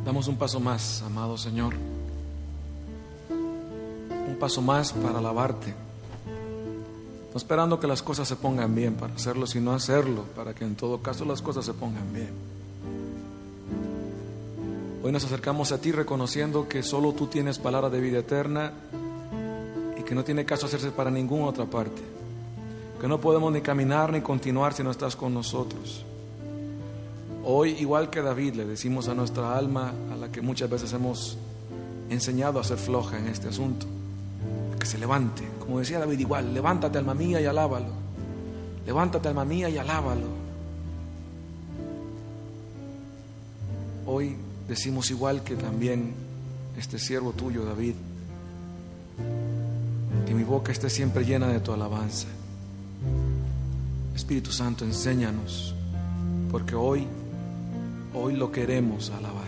Damos un paso más, amado Señor. Un paso más para alabarte. no esperando que las cosas se pongan bien para hacerlo, sino hacerlo para que en todo caso las cosas se pongan bien. Hoy nos acercamos a ti reconociendo que solo tú tienes palabra de vida eterna y que no tiene caso hacerse para ninguna otra parte, que no podemos ni caminar ni continuar si no estás con nosotros. Hoy, igual que David, le decimos a nuestra alma, a la que muchas veces hemos enseñado a ser floja en este asunto, que se levante. Como decía David, igual, levántate alma mía y alábalo. Levántate alma mía y alábalo. Hoy decimos igual que también este siervo tuyo, David, que mi boca esté siempre llena de tu alabanza. Espíritu Santo, enséñanos, porque hoy Hoy lo queremos alabar.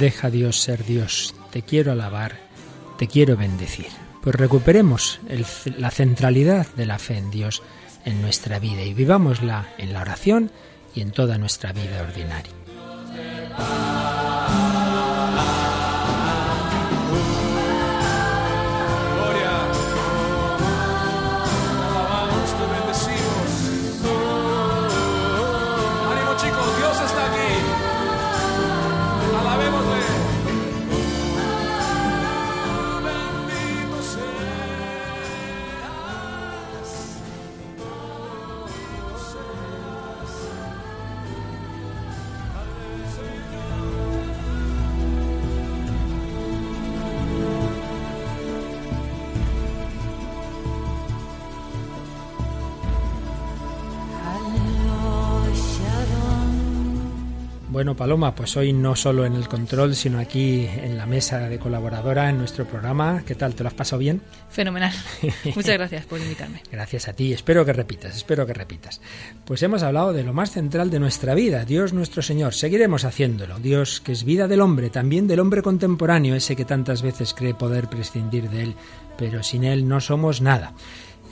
Deja Dios ser Dios. Te quiero alabar, te quiero bendecir. Pues recuperemos la centralidad de la fe en Dios en nuestra vida y vivámosla en la oración y en toda nuestra vida ordinaria. Bueno, Paloma, pues hoy no solo en el control, sino aquí en la mesa de colaboradora en nuestro programa. ¿Qué tal? ¿Te lo has pasado bien? Fenomenal. (laughs) Muchas gracias por invitarme. Gracias a ti. Espero que repitas, espero que repitas. Pues hemos hablado de lo más central de nuestra vida, Dios nuestro Señor. Seguiremos haciéndolo. Dios que es vida del hombre, también del hombre contemporáneo, ese que tantas veces cree poder prescindir de él, pero sin él no somos nada.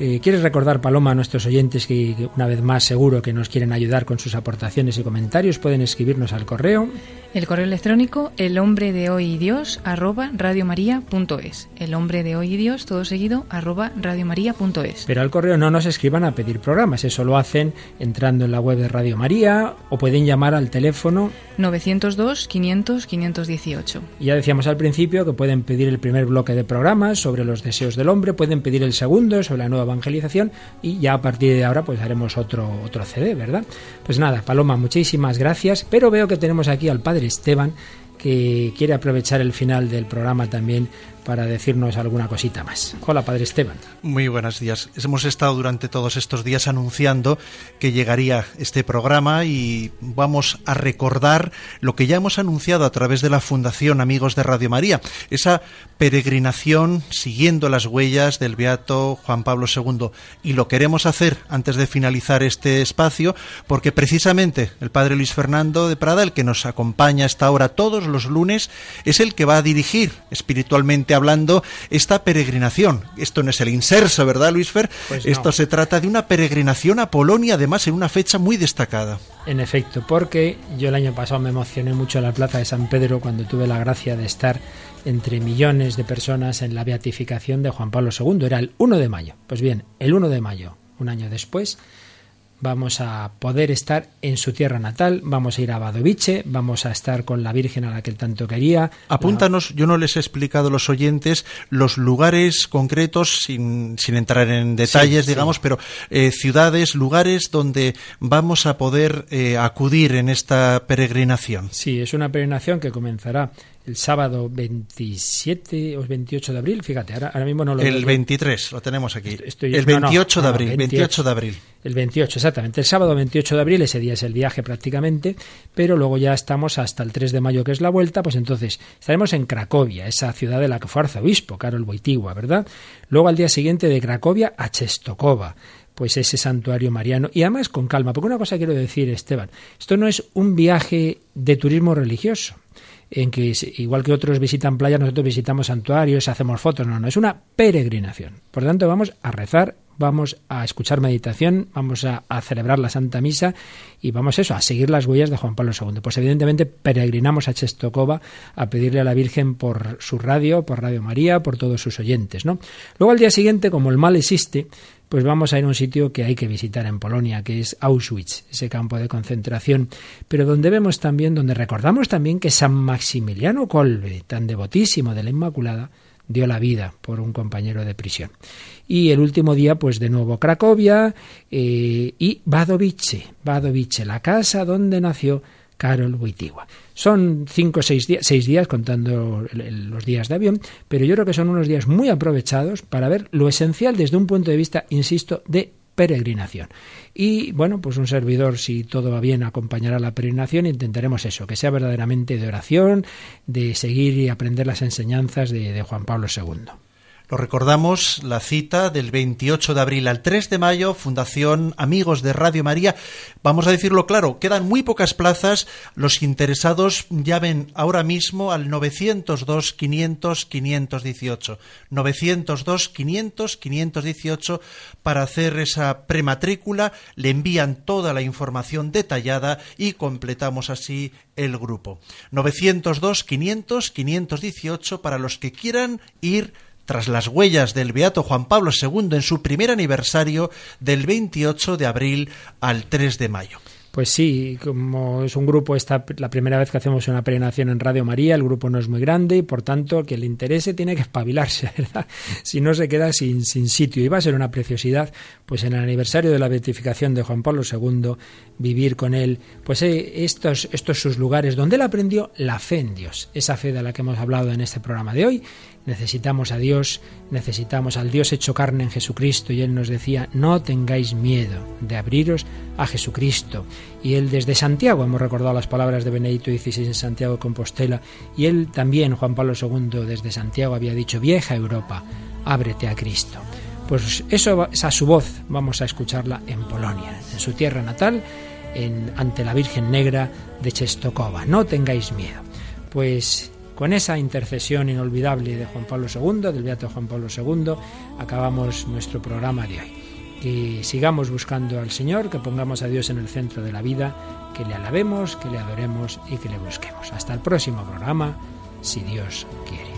Eh, ¿Quieres recordar, Paloma, a nuestros oyentes que, una vez más seguro que nos quieren ayudar con sus aportaciones y comentarios? Pueden escribirnos al correo. El correo electrónico, el hombre de hoy y Dios, arroba radiomaria.es. El hombre de hoy y Dios, todo seguido, arroba radiomaria.es. Pero al correo no nos escriban a pedir programas, eso lo hacen entrando en la web de Radio María o pueden llamar al teléfono 902 500 518. Ya decíamos al principio que pueden pedir el primer bloque de programas sobre los deseos del hombre, pueden pedir el segundo sobre la nueva evangelización y ya a partir de ahora pues haremos otro otro CD, ¿verdad? Pues nada, Paloma, muchísimas gracias, pero veo que tenemos aquí al padre Esteban que quiere aprovechar el final del programa también para decirnos alguna cosita más. Hola, Padre Esteban. Muy buenos días. Hemos estado durante todos estos días anunciando que llegaría este programa y vamos a recordar lo que ya hemos anunciado a través de la Fundación Amigos de Radio María, esa peregrinación siguiendo las huellas del Beato Juan Pablo II. Y lo queremos hacer antes de finalizar este espacio porque precisamente el Padre Luis Fernando de Prada, el que nos acompaña hasta ahora todos los lunes, es el que va a dirigir espiritualmente hablando esta peregrinación. Esto no es el inserso, ¿verdad, Luis Fer? Pues no. Esto se trata de una peregrinación a Polonia, además en una fecha muy destacada. En efecto, porque yo el año pasado me emocioné mucho en la Plaza de San Pedro cuando tuve la gracia de estar entre millones de personas en la beatificación de Juan Pablo II. Era el 1 de mayo. Pues bien, el 1 de mayo, un año después, vamos a poder estar en su tierra natal, vamos a ir a Badovice, vamos a estar con la Virgen a la que él tanto quería. Apúntanos, yo no les he explicado a los oyentes los lugares concretos, sin, sin entrar en detalles, Sí, digamos, sí. pero eh, ciudades, lugares donde vamos a poder eh, acudir en esta peregrinación. Sí, es una peregrinación que comenzará el sábado 27 o 28 de abril, fíjate, ahora, ahora mismo no lo El veo. 23, lo tenemos aquí. Estoy- el no, no, 28 de no, no, abril, 28 de abril. El 28, exactamente. El sábado 28 de abril, ese día es el viaje prácticamente, pero luego ya estamos hasta el 3 de mayo, que es la vuelta, pues entonces estaremos en Cracovia, esa ciudad de la que fue arzobispo, Karol Wojtyła, ¿verdad? Luego al día siguiente de Cracovia a Czestochowa, pues ese santuario mariano. Y además con calma, porque una cosa quiero decir, Esteban, esto no es un viaje de turismo religioso en que igual que otros visitan playas, nosotros visitamos santuarios, hacemos fotos, no, no, es una peregrinación. Por tanto, vamos a rezar, vamos a escuchar meditación, vamos a, a celebrar la Santa Misa y vamos eso, a seguir las huellas de Juan Pablo II. Pues evidentemente peregrinamos a Chestokova a pedirle a la Virgen por su radio, por Radio María, por todos sus oyentes, ¿no? Luego al día siguiente, como el mal existe, pues vamos a ir a un sitio que hay que visitar en Polonia, que es Auschwitz, ese campo de concentración, pero donde vemos también, donde recordamos también que San Maximiliano Kolbe, tan devotísimo de la Inmaculada, dio la vida por un compañero de prisión. Y el último día, pues de nuevo Cracovia eh, y Badovice, Badovice, la casa donde nació Karol Wojtyła. Son cinco o seis, días, seis días contando los días de avión, pero yo creo que son unos días muy aprovechados para ver lo esencial desde un punto de vista, insisto, de peregrinación. Y bueno, pues un servidor, si todo va bien, acompañará la peregrinación e intentaremos eso, que sea verdaderamente de oración, de seguir y aprender las enseñanzas de, de Juan Pablo II. Lo recordamos, la cita del 28 de abril al 3 de mayo, Fundación Amigos de Radio María. Vamos a decirlo claro, quedan muy pocas plazas. Los interesados llamen ahora mismo al 902 500 518. 902 500 518 para hacer esa prematrícula. Le envían toda la información detallada y completamos así el grupo. 902 500 518 para los que quieran ir tras las huellas del Beato Juan Pablo II en su primer aniversario del 28 de abril al 3 de mayo. Pues sí, como es un grupo, esta la primera vez que hacemos una peregrinación en Radio María, el grupo no es muy grande y por tanto que le interese tiene que espabilarse, (laughs) ¿verdad? Si no se queda sin, sin sitio. Y va a ser una preciosidad, pues en el aniversario de la beatificación de Juan Pablo II, vivir con él, pues eh, estos, estos sus lugares donde él aprendió la fe en Dios, esa fe de la que hemos hablado en este programa de hoy, necesitamos a Dios, necesitamos al Dios hecho carne en Jesucristo y Él nos decía, no tengáis miedo de abriros a Jesucristo. Y Él desde Santiago, hemos recordado las palabras de Benedicto XVI en Santiago de Compostela, y Él también, Juan Pablo II, desde Santiago había dicho, vieja Europa, ábrete a Cristo. Pues eso, esa su voz, vamos a escucharla en Polonia, en su tierra natal, en, ante la Virgen Negra de Chestokova. No tengáis miedo. Pues con esa intercesión inolvidable de Juan Pablo II, del Beato Juan Pablo II, acabamos nuestro programa de hoy. Que sigamos buscando al Señor, que pongamos a Dios en el centro de la vida, que le alabemos, que le adoremos y que le busquemos. Hasta el próximo programa, si Dios quiere.